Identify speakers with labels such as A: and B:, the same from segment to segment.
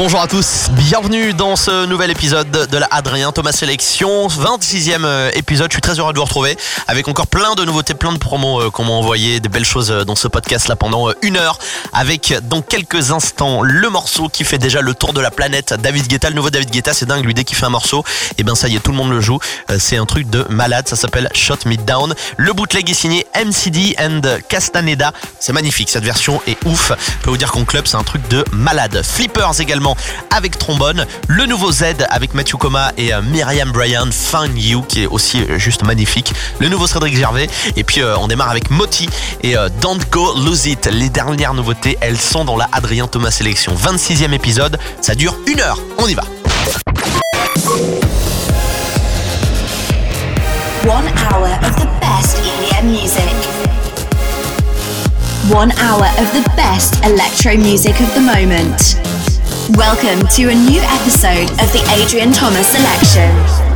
A: Bonjour à tous, bienvenue dans ce nouvel épisode de la Adrien Thomas Sélection, 26e euh, épisode, je suis très heureux de vous retrouver avec encore plein de nouveautés, plein de promos euh, qu'on m'a envoyé, des belles choses euh, dans ce podcast là pendant une heure avec dans quelques instants le morceau qui fait déjà le tour de la planète, David Guetta, le nouveau David Guetta, c'est dingue lui dès qu'il fait un morceau, et eh bien ça y est tout le monde le joue, c'est un truc de malade, ça s'appelle Shot Me Down, le bootleg est signé MCD and Castaneda, c'est magnifique, cette version est ouf, je peux vous dire qu'en club c'est un truc de malade, Flippers également avec trombone. Le nouveau Z avec Matthew Coma et euh, Myriam Bryan, Find You, qui est aussi euh, juste magnifique. Le nouveau Cédric Gervais. Et puis euh, on démarre avec Moti et Don't Go Lose It. Les dernières nouveautés, elles sont dans la Adrien Thomas Sélection. 26e épisode, ça dure une heure. On y va.
B: One hour of the best EDM music. One hour of the best electro music of the moment. Welcome to a new episode of the Adrian Thomas Selection.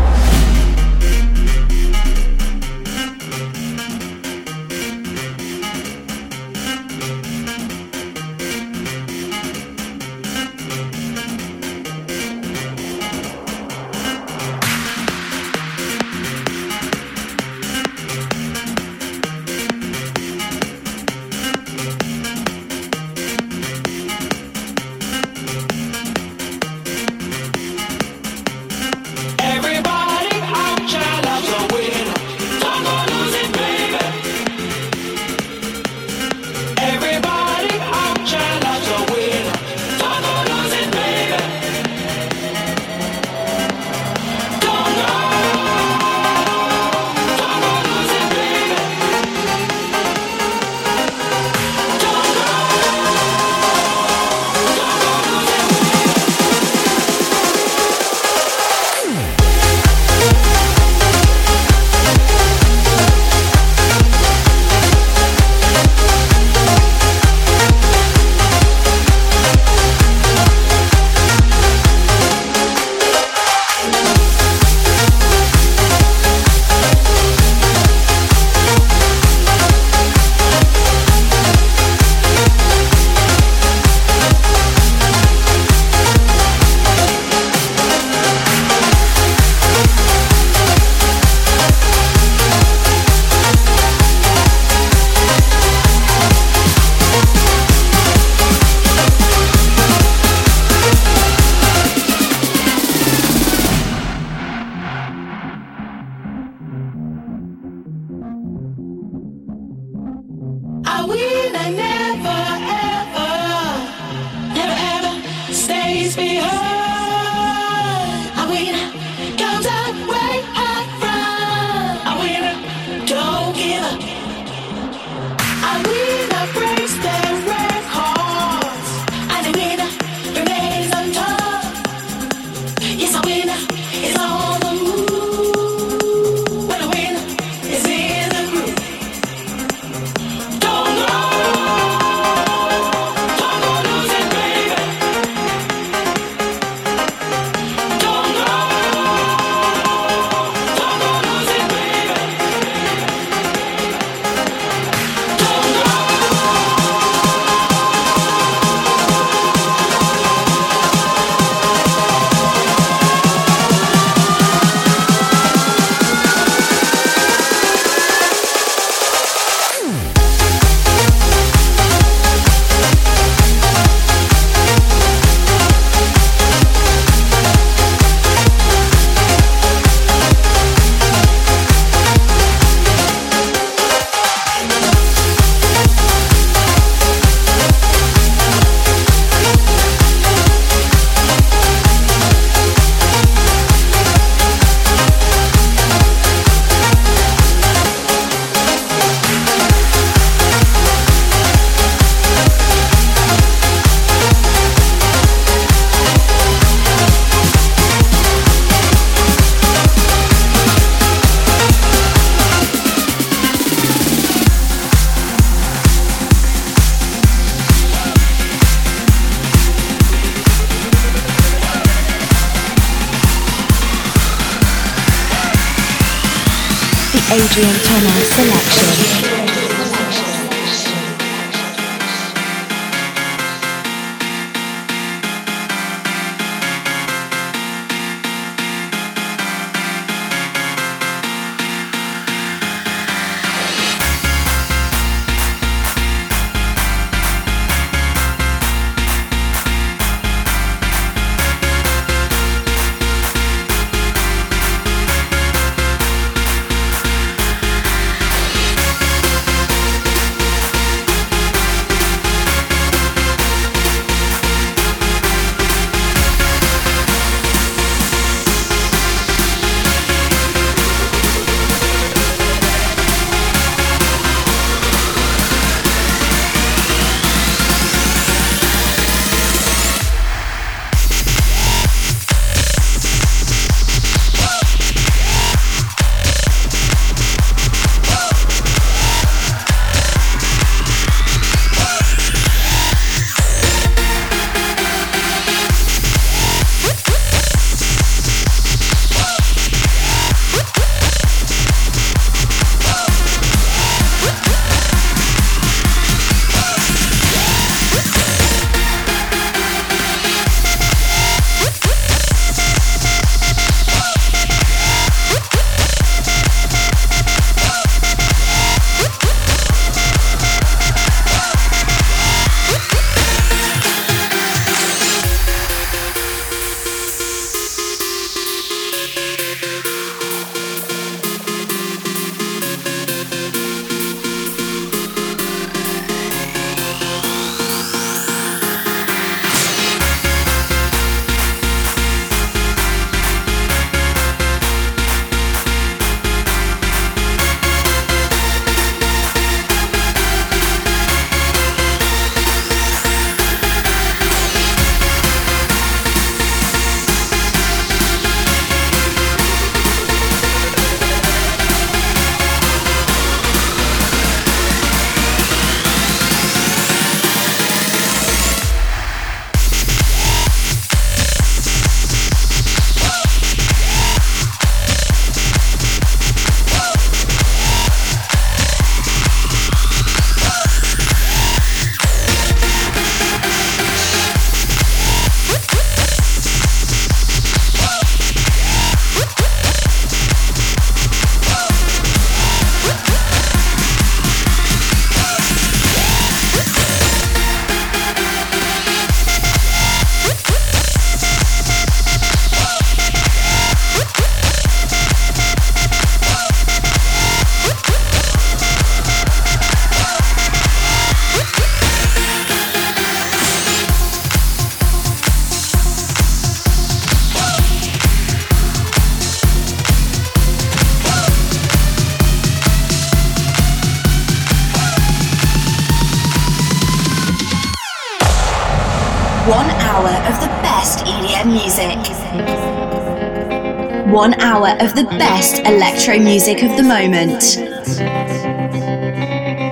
C: One hour of the best electro music of the moment.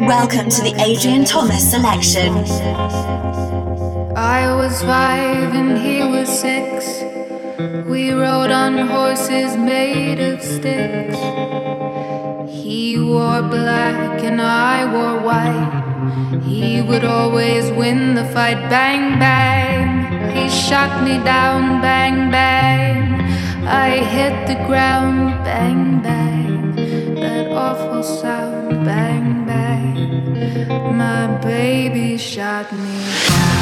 C: Welcome to the Adrian Thomas selection.
D: I was five and he was six. We rode on horses made of sticks. He wore black and I wore white. He would always win the fight. Bang, bang. He shot me down. Bang, bang. I hit the ground, bang, bang, that awful sound, bang, bang. My baby shot me down.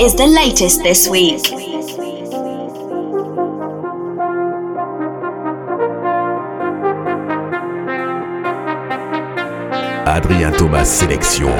C: Is the latest this week.
E: Adrien Thomas Sélection.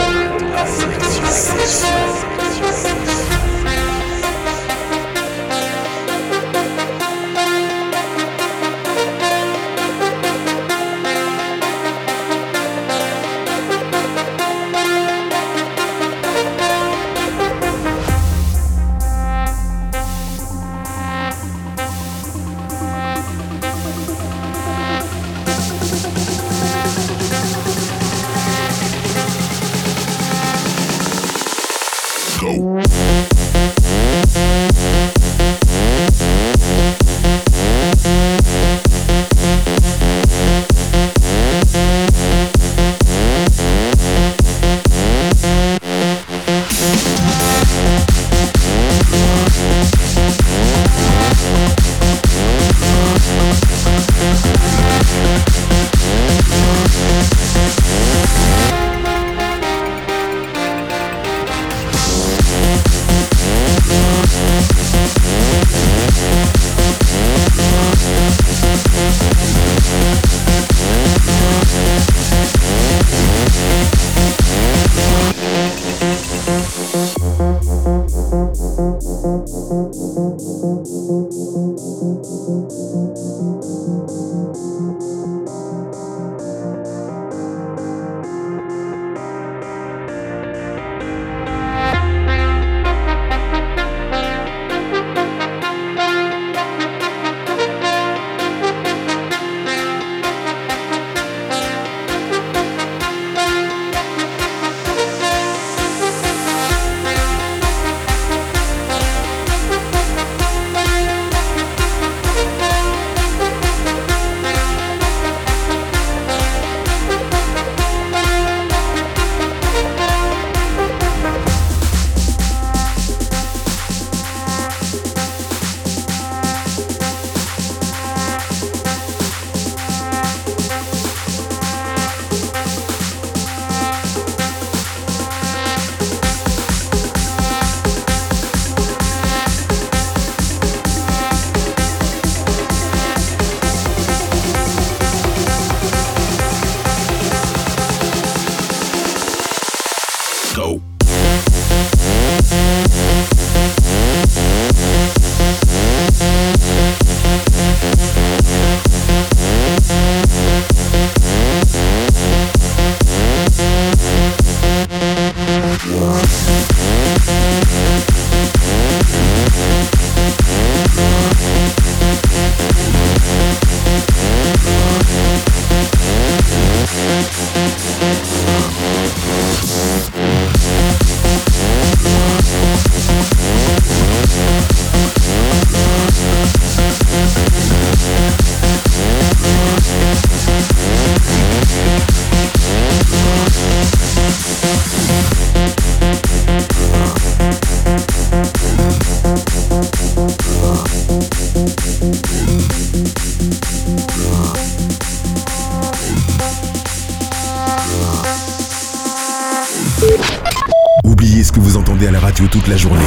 F: Radio toute la journée.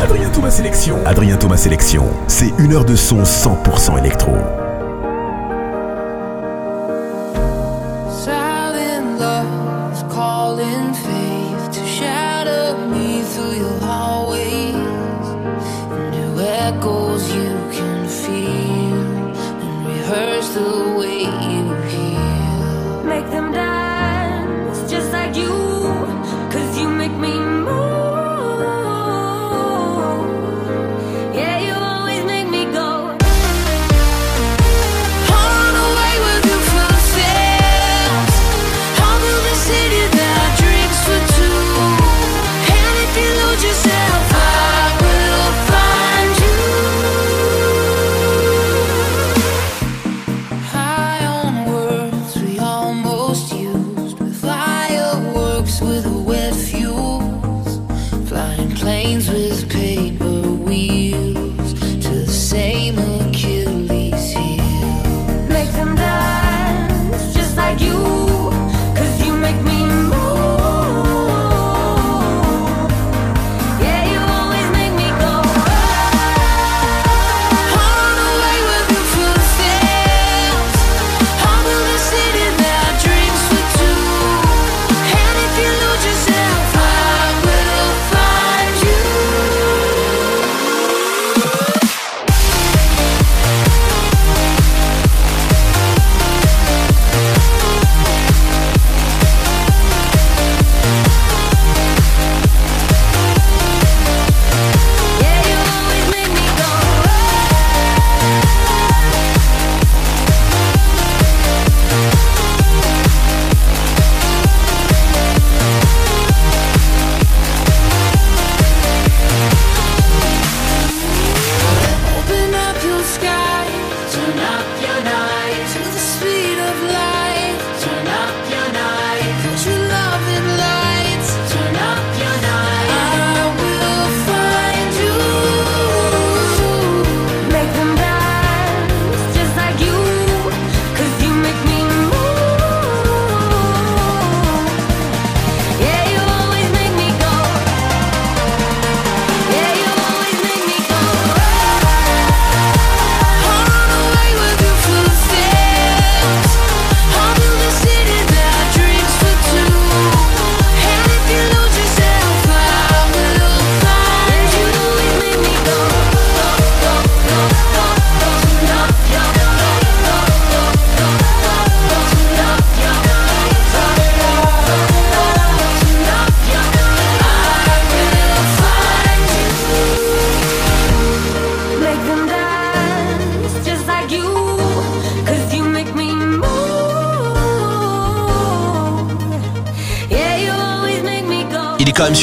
F: Adrien Thomas Sélection. Adrien Thomas Sélection, c'est une heure de son 100% électro.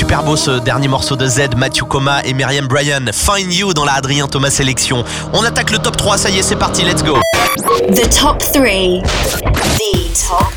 A: Super beau ce dernier morceau de Z, Matthew Coma et Myriam Bryan. Find You dans la Adrien Thomas sélection. On attaque le top 3, ça y est, c'est parti, let's go.
C: The top 3. The top 3.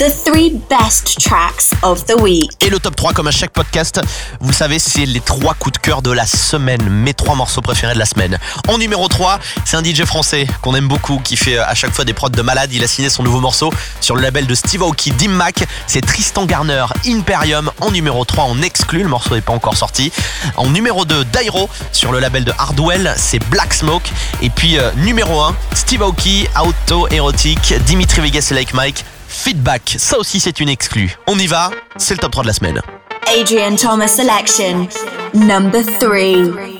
C: The three best tracks of the week.
A: Et le top 3, comme à chaque podcast, vous savez, c'est les trois coups de cœur de la semaine, mes trois morceaux préférés de la semaine. En numéro 3, c'est un DJ français qu'on aime beaucoup, qui fait à chaque fois des prods de malade. Il a signé son nouveau morceau sur le label de Steve Aoki, Dim Mac. C'est Tristan Garner, Imperium. En numéro 3, on exclut, le morceau n'est pas encore sorti. En numéro 2, Dairo, sur le label de Hardwell, c'est Black Smoke. Et puis euh, numéro 1, Steve Aoki, Auto Erotic, Dimitri Vegas et Like Mike. Feedback, ça aussi c'est une exclue. On y va, c'est le top 3 de la semaine.
C: Adrian Thomas Selection, number 3.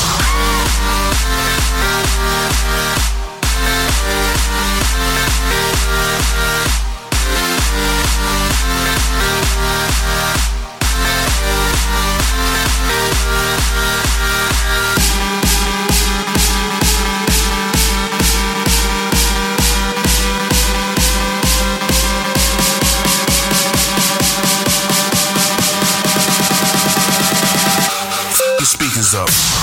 C: up.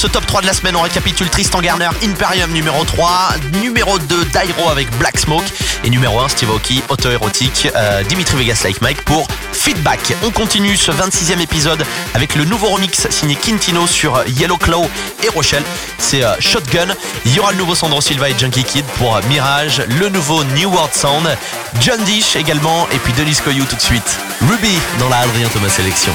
A: Ce top 3 de la semaine, on récapitule Tristan Garner, Imperium numéro 3, numéro 2 Dairo avec Black Smoke et numéro 1 Steve Aoki, auto-érotique, euh, Dimitri Vegas Like Mike pour Feedback. On continue ce 26e épisode avec le nouveau remix signé Quintino sur Yellow Claw et Rochelle. C'est euh, Shotgun. Il y aura le nouveau Sandro Silva et Junkie Kid pour Mirage, le nouveau New World Sound, John Dish également et puis Denis Coyou tout de suite. Ruby dans la Adrien Thomas Sélection.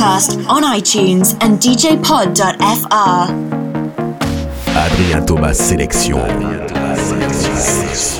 C: Podcast on iTunes and djpod.fr.
G: Adrien Thomas Sélection. Adrien Thomas Sélection.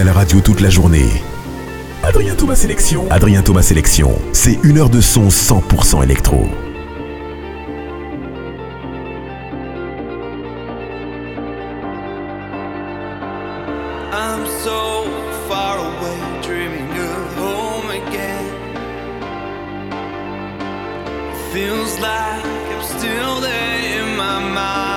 G: à la radio toute la journée. Adrien Thomas Sélection. Adrien Thomas Sélection, c'est une heure de son 100% électro.
F: feels like
H: I'm still there in my
B: mind.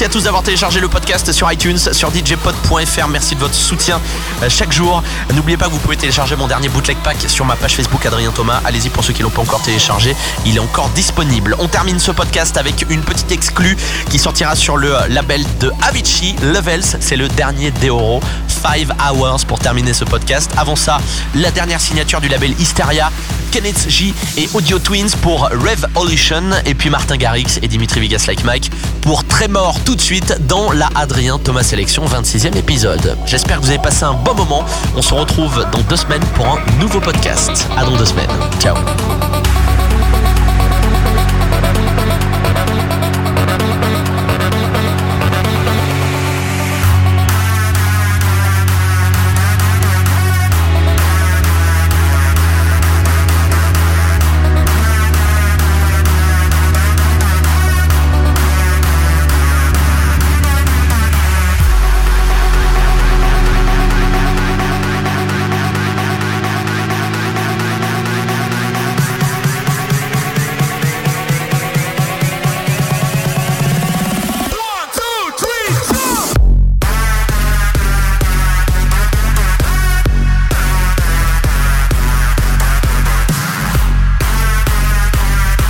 A: Merci à tous d'avoir téléchargé le podcast sur iTunes, sur djpod.fr. Merci de votre soutien euh, chaque jour. N'oubliez pas que vous pouvez télécharger mon dernier bootleg pack sur ma page Facebook Adrien Thomas. Allez-y pour ceux qui l'ont pas encore téléchargé. Il est encore disponible. On termine ce podcast avec une petite exclue qui sortira sur le label de Avicii, Levels. C'est le dernier d'Euro. 5 Hours pour terminer ce podcast. Avant ça, la dernière signature du label Hysteria, Kenneth J et Audio Twins pour Revolution et puis Martin Garrix et Dimitri Vegas Like Mike pour Trémor tout de suite dans la Adrien Thomas Sélection 26e épisode. J'espère que vous avez passé un bon moment. On se retrouve dans deux semaines pour un nouveau podcast. À dans deux semaines. Ciao.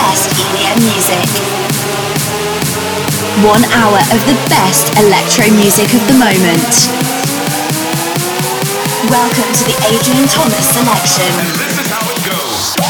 C: Best EDM music. One hour of the best electro music of the moment. Welcome to the Adrian Thomas selection.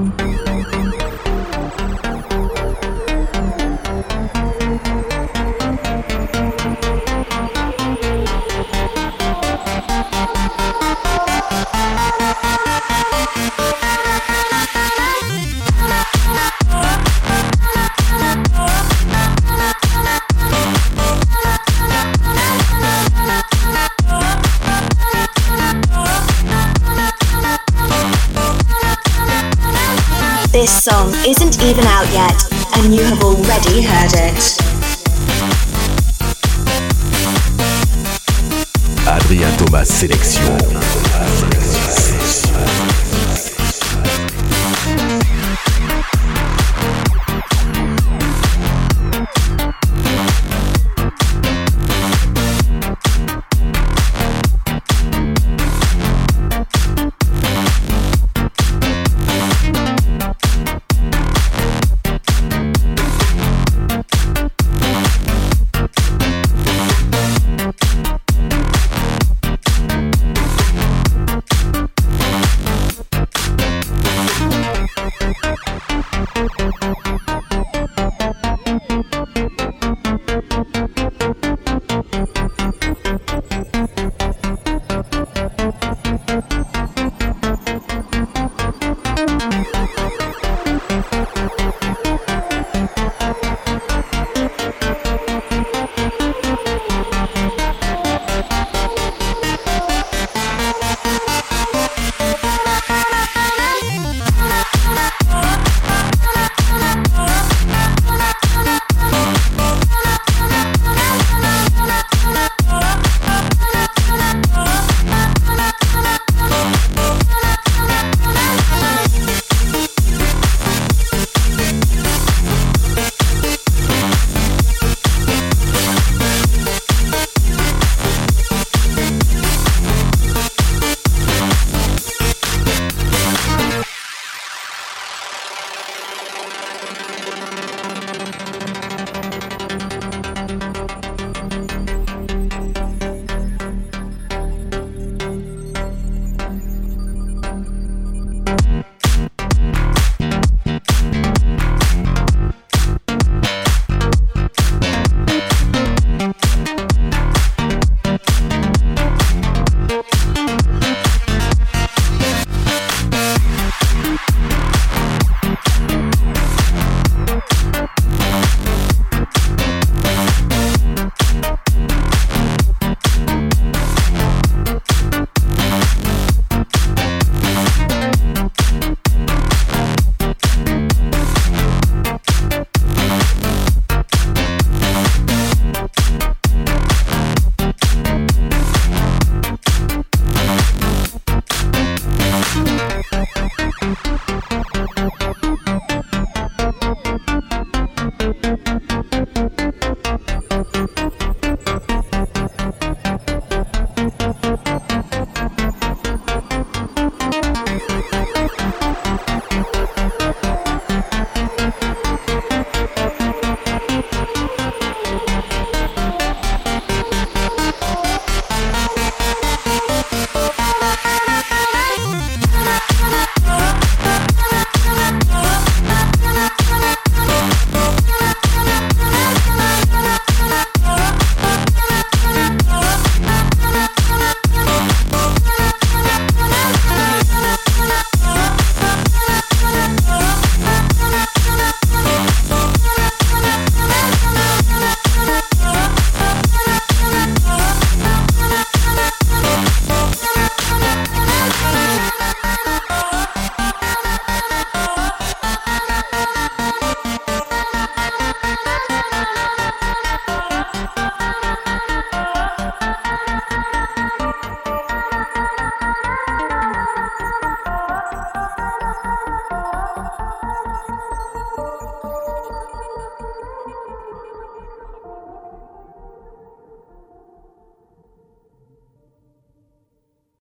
E: Sélection.